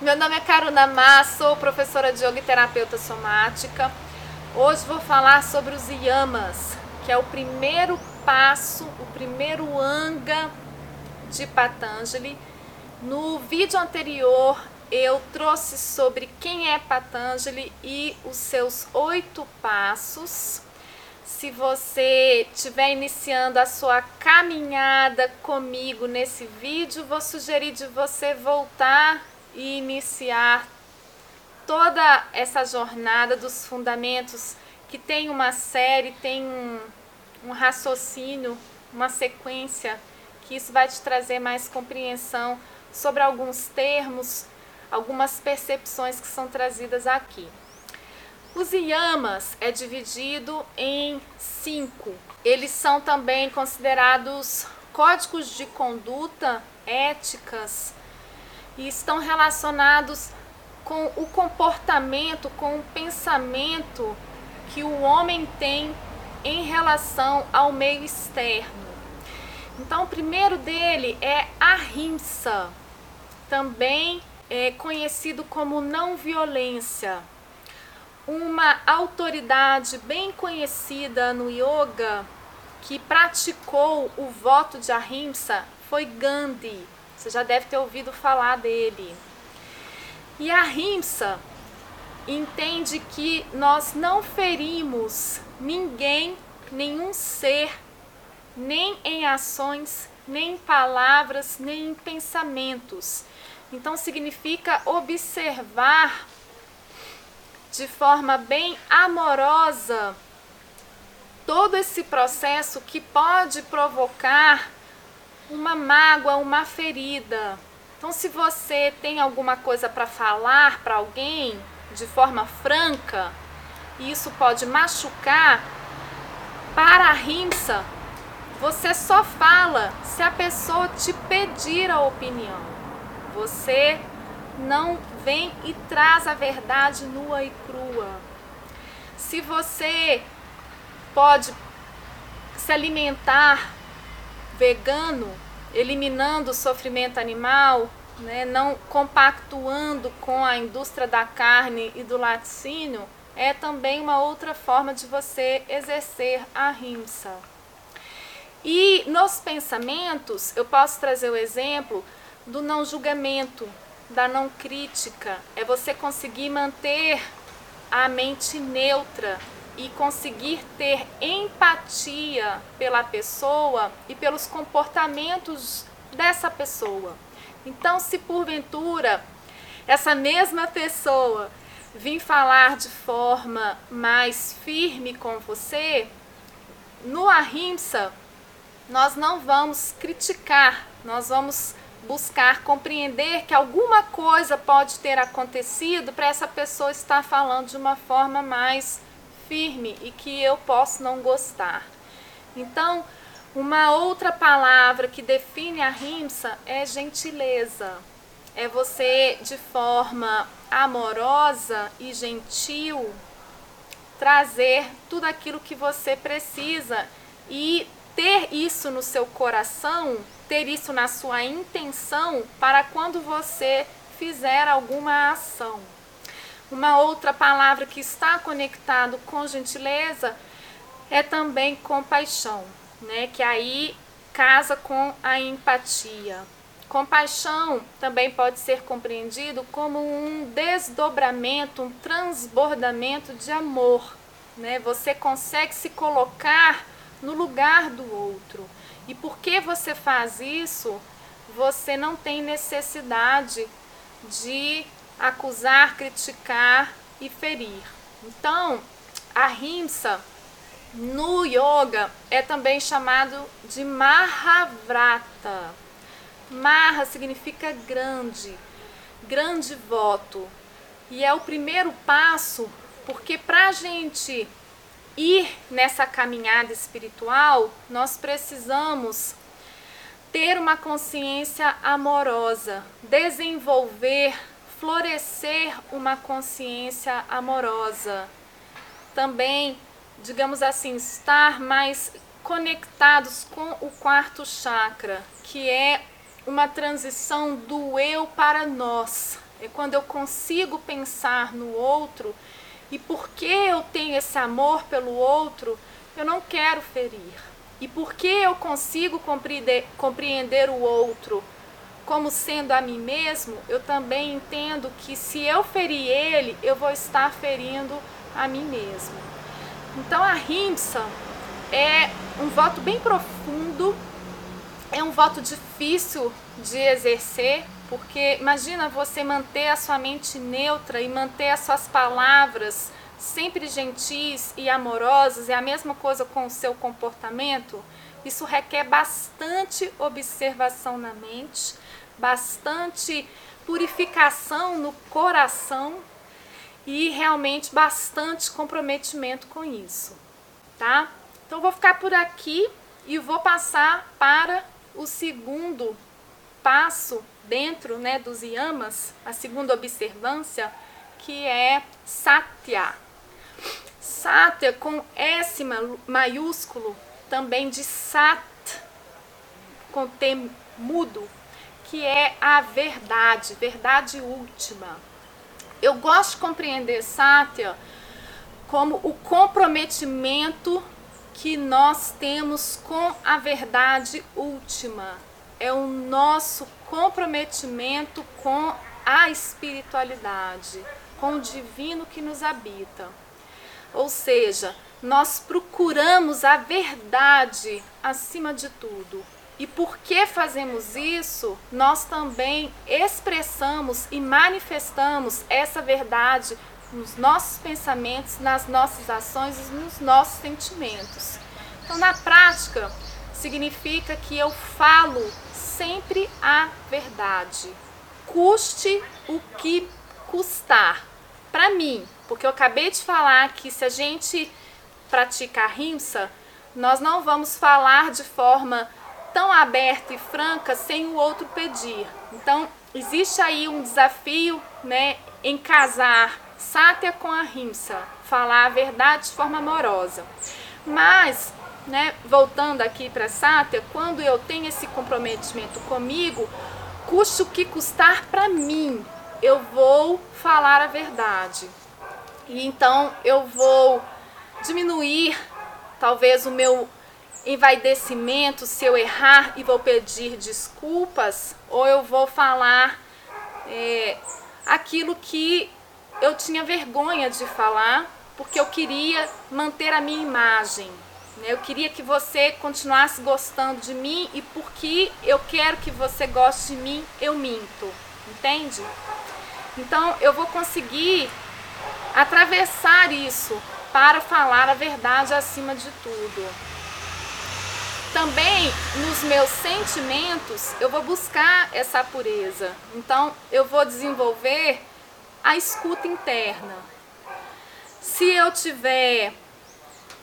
Meu nome é Karuna Má, sou professora de yoga e terapeuta somática. Hoje vou falar sobre os yamas, que é o primeiro passo, o primeiro anga de Patanjali. No vídeo anterior eu trouxe sobre quem é Patanjali e os seus oito passos. Se você estiver iniciando a sua caminhada comigo nesse vídeo, vou sugerir de você voltar e iniciar toda essa jornada dos fundamentos que tem uma série, tem um, um raciocínio, uma sequência, que isso vai te trazer mais compreensão sobre alguns termos, algumas percepções que são trazidas aqui. Os yamas é dividido em cinco. Eles são também considerados códigos de conduta éticas e estão relacionados com o comportamento, com o pensamento que o homem tem em relação ao meio externo. Então, o primeiro dele é ahimsa, também é conhecido como não violência. Uma autoridade bem conhecida no yoga que praticou o voto de ahimsa foi Gandhi. Você já deve ter ouvido falar dele. E a Rimsa entende que nós não ferimos ninguém, nenhum ser, nem em ações, nem em palavras, nem em pensamentos. Então significa observar de forma bem amorosa todo esse processo que pode provocar uma mágoa, uma ferida. Então, se você tem alguma coisa para falar para alguém de forma franca, e isso pode machucar, para a rinça, você só fala se a pessoa te pedir a opinião. Você não vem e traz a verdade nua e crua. Se você pode se alimentar vegano, eliminando o sofrimento animal, né, não compactuando com a indústria da carne e do laticínio, é também uma outra forma de você exercer a rimsa. E nos pensamentos, eu posso trazer o exemplo do não julgamento, da não crítica. É você conseguir manter a mente neutra e conseguir ter empatia pela pessoa e pelos comportamentos dessa pessoa. Então, se porventura essa mesma pessoa vir falar de forma mais firme com você, no ahimsa nós não vamos criticar, nós vamos buscar compreender que alguma coisa pode ter acontecido para essa pessoa estar falando de uma forma mais firme e que eu posso não gostar. Então, uma outra palavra que define a rimsa é gentileza. É você, de forma amorosa e gentil, trazer tudo aquilo que você precisa e ter isso no seu coração, ter isso na sua intenção para quando você fizer alguma ação. Uma outra palavra que está conectado com gentileza é também compaixão, né? Que aí casa com a empatia. Compaixão também pode ser compreendido como um desdobramento, um transbordamento de amor, né? Você consegue se colocar no lugar do outro. E porque você faz isso, você não tem necessidade de acusar, criticar e ferir. Então, a rimsa no yoga é também chamado de Mahavrata. Maha significa grande, grande voto. E é o primeiro passo, porque para a gente ir nessa caminhada espiritual, nós precisamos ter uma consciência amorosa, desenvolver florescer uma consciência amorosa. Também, digamos assim, estar mais conectados com o quarto chakra, que é uma transição do eu para nós. é quando eu consigo pensar no outro e porque eu tenho esse amor pelo outro, eu não quero ferir. E porque eu consigo compreender, compreender o outro como sendo a mim mesmo, eu também entendo que se eu ferir ele, eu vou estar ferindo a mim mesmo. Então a rimsa é um voto bem profundo, é um voto difícil de exercer, porque imagina você manter a sua mente neutra e manter as suas palavras sempre gentis e amorosas, é a mesma coisa com o seu comportamento. Isso requer bastante observação na mente, bastante purificação no coração e realmente bastante comprometimento com isso, tá? Então vou ficar por aqui e vou passar para o segundo passo dentro, né, dos yamas, a segunda observância, que é satya. Satya com S maiúsculo, também de sat, com T mudo, que é a verdade, verdade última. Eu gosto de compreender Satya como o comprometimento que nós temos com a verdade última. É o nosso comprometimento com a espiritualidade, com o divino que nos habita. Ou seja, nós procuramos a verdade acima de tudo. E porque fazemos isso, nós também expressamos e manifestamos essa verdade nos nossos pensamentos, nas nossas ações e nos nossos sentimentos. Então, na prática, significa que eu falo sempre a verdade, custe o que custar. Para mim, porque eu acabei de falar que se a gente pratica a rimsa, nós não vamos falar de forma tão aberta e franca sem o outro pedir. Então, existe aí um desafio né, em casar sátia com a rimsa, falar a verdade de forma amorosa. Mas, né, voltando aqui para sátia, quando eu tenho esse comprometimento comigo, custe o que custar para mim, eu vou falar a verdade. E então eu vou diminuir talvez o meu envaidecimento se eu errar e vou pedir desculpas, ou eu vou falar é, aquilo que eu tinha vergonha de falar, porque eu queria manter a minha imagem. Né? Eu queria que você continuasse gostando de mim e porque eu quero que você goste de mim, eu minto. Entende? Então eu vou conseguir atravessar isso para falar a verdade acima de tudo também nos meus sentimentos eu vou buscar essa pureza. Então eu vou desenvolver a escuta interna. Se eu tiver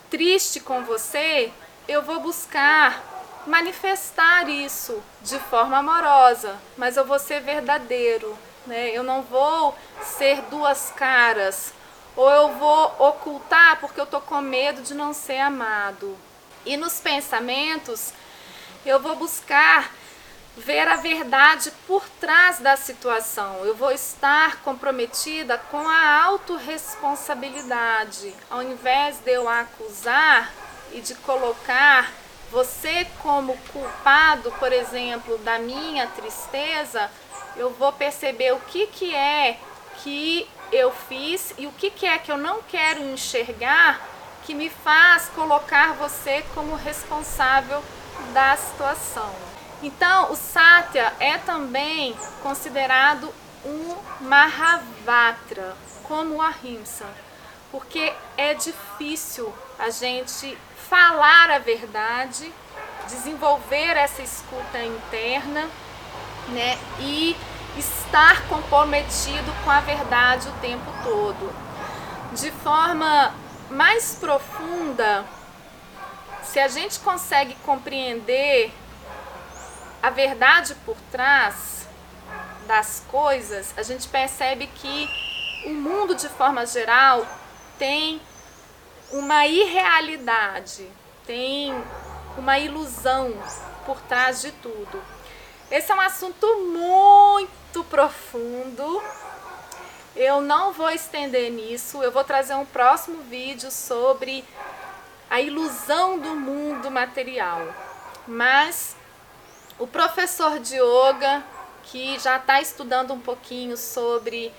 triste com você, eu vou buscar manifestar isso de forma amorosa, mas eu vou ser verdadeiro, né? Eu não vou ser duas caras, ou eu vou ocultar porque eu tô com medo de não ser amado. E nos pensamentos, eu vou buscar ver a verdade por trás da situação. Eu vou estar comprometida com a autorresponsabilidade. Ao invés de eu acusar e de colocar você como culpado, por exemplo, da minha tristeza, eu vou perceber o que, que é que eu fiz e o que, que é que eu não quero enxergar que me faz colocar você como responsável da situação. Então, o Satya é também considerado um Mahavatra, como a Ahimsa, porque é difícil a gente falar a verdade, desenvolver essa escuta interna, né, e estar comprometido com a verdade o tempo todo. De forma mais profunda, se a gente consegue compreender a verdade por trás das coisas, a gente percebe que o mundo de forma geral tem uma irrealidade, tem uma ilusão por trás de tudo. Esse é um assunto muito profundo, Eu não vou estender nisso, eu vou trazer um próximo vídeo sobre a ilusão do mundo material. Mas o professor de yoga, que já está estudando um pouquinho sobre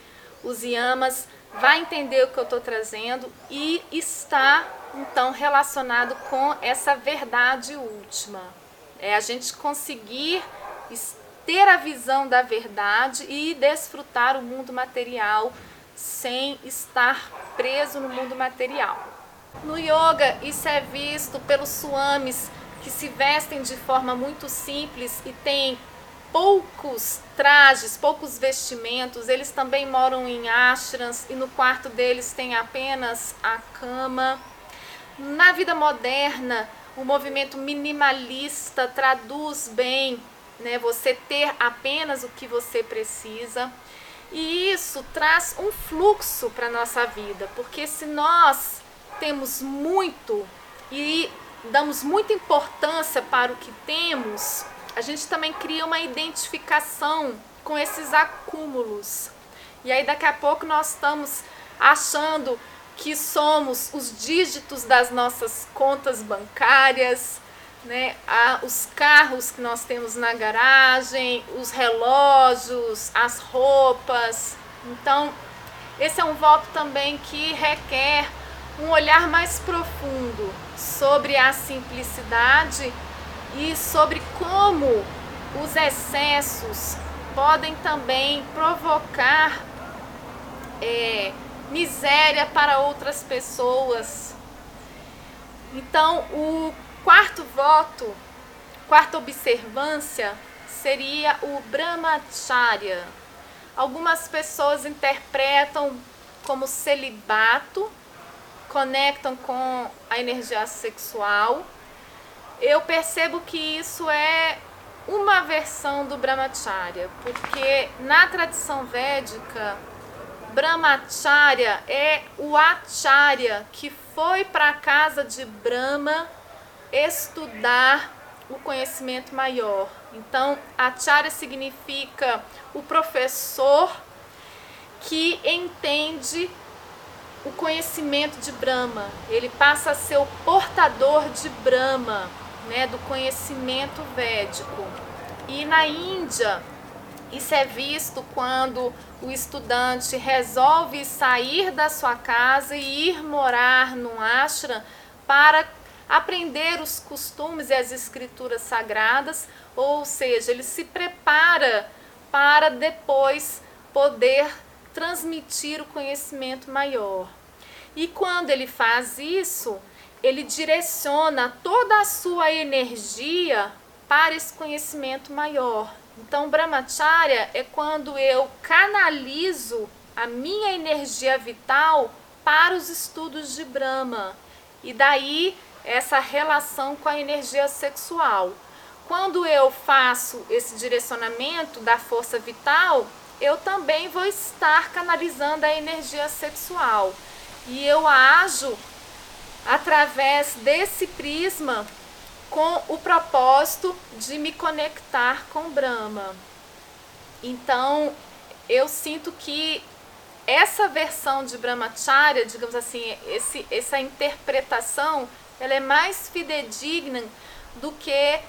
os yamas, vai entender o que eu estou trazendo e está então relacionado com essa verdade última. É a gente conseguir ter a visão da verdade e desfrutar o mundo material sem estar preso no mundo material. No yoga, isso é visto pelos swamis que se vestem de forma muito simples e têm poucos trajes, poucos vestimentos. Eles também moram em ashrams e no quarto deles tem apenas a cama. Na vida moderna, o movimento minimalista traduz bem né? Você ter apenas o que você precisa. E isso traz um fluxo para nossa vida, porque se nós temos muito e damos muita importância para o que temos, a gente também cria uma identificação com esses acúmulos. E aí daqui a pouco nós estamos achando que somos os dígitos das nossas contas bancárias, né, a, os carros que nós temos na garagem, os relógios, as roupas. Então, esse é um voto também que requer um olhar mais profundo sobre a simplicidade e sobre como os excessos podem também provocar é, miséria para outras pessoas. Então, o quarto voto, quarta observância, seria o brahmacharya. Algumas pessoas interpretam como celibato, conectam com a energia sexual. Eu percebo que isso é uma versão do brahmacharya, porque na tradição védica, brahmacharya é o acharya que foi para a casa de Brahma estudar o conhecimento maior. Então, acharya significa o professor que entende o conhecimento de Brahma. Ele passa a ser o portador de Brahma, né, do conhecimento védico. E na Índia, isso é visto quando o estudante resolve sair da sua casa e ir morar num ashram para aprender os costumes e as escrituras sagradas, ou seja, ele se prepara para depois poder transmitir o conhecimento maior. E quando ele faz isso, ele direciona toda a sua energia para esse conhecimento maior. Então, Brahmacharya é quando eu canalizo a minha energia vital para os estudos de Brahma. E daí essa relação com a energia sexual. Quando eu faço esse direcionamento da força vital, eu também vou estar canalizando a energia sexual. E eu ajo através desse prisma com o propósito de me conectar com Brahma. Então, eu sinto que essa versão de Brahmacharya, digamos assim, esse, essa interpretação ela é mais fidedigna do que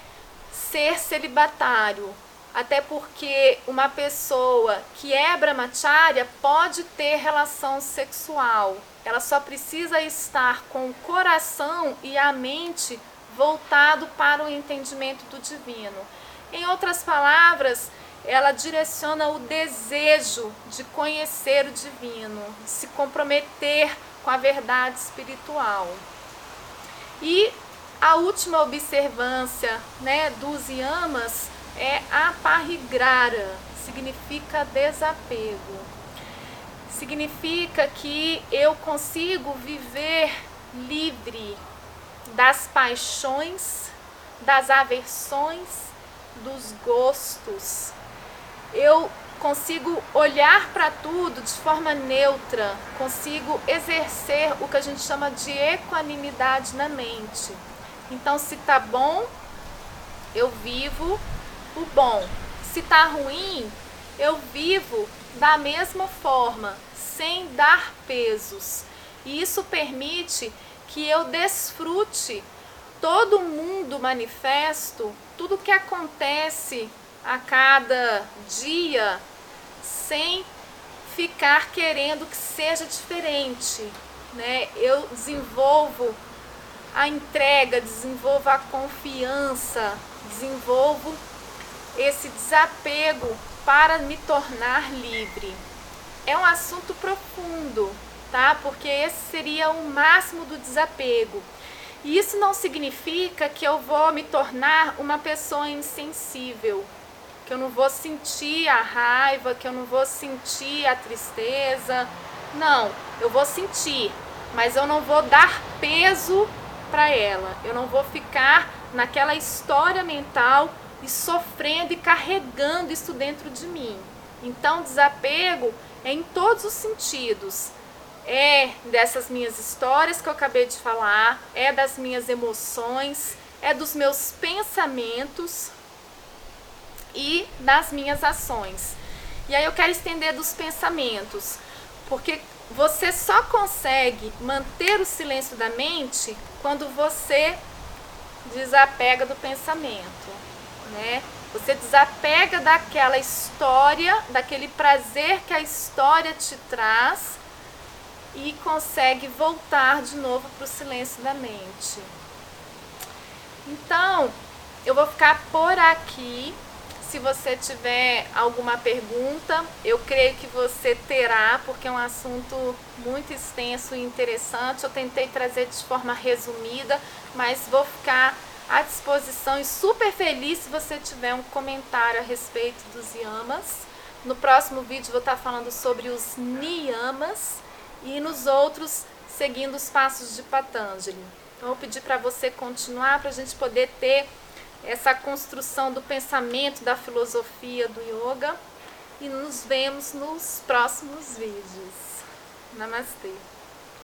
ser celibatário. Até porque uma pessoa que é brahmacharya pode ter relação sexual. Ela só precisa estar com o coração e a mente voltado para o entendimento do divino. Em outras palavras, ela direciona o desejo de conhecer o divino, de se comprometer com a verdade espiritual. E a última observância né, dos yamas é a parigrara, significa desapego. Significa que eu consigo viver livre das paixões, das aversões, dos gostos. Eu consigo olhar para tudo de forma neutra, consigo exercer o que a gente chama de equanimidade na mente. Então, se tá bom, eu vivo o bom. Se tá ruim, eu vivo da mesma forma, sem dar pesos. E isso permite que eu desfrute todo mundo manifesto, tudo que acontece a cada dia, sem ficar querendo que seja diferente. Né? Eu desenvolvo a entrega, desenvolvo a confiança, desenvolvo esse desapego para me tornar livre. É um assunto profundo, tá? Porque esse seria o máximo do desapego. E isso não significa que eu vou me tornar uma pessoa insensível, que eu não vou sentir a raiva, que eu não vou sentir a tristeza. Não, eu vou sentir, mas eu não vou dar peso para ela. Eu não vou ficar naquela história mental e sofrendo e carregando isso dentro de mim. Então, desapego é em todos os sentidos. É dessas minhas histórias que eu acabei de falar, é das minhas emoções, é dos meus pensamentos e das minhas ações. E aí eu quero estender dos pensamentos, porque você só consegue manter o silêncio da mente quando você desapega do pensamento, né? Você desapega daquela história, daquele prazer que a história te traz e consegue voltar de novo para o silêncio da mente. Então, eu vou ficar por aqui. Se você tiver alguma pergunta, eu creio que você terá, porque é um assunto muito extenso e interessante. Eu tentei trazer de forma resumida, mas vou ficar à disposição e super feliz se você tiver um comentário a respeito dos yamas. No próximo vídeo vou estar falando sobre os niyamas e nos outros seguindo os passos de Patanjali. Então, vou pedir para você continuar para a gente poder ter essa construção do pensamento, da filosofia do yoga. E nos vemos nos próximos vídeos. Namastê!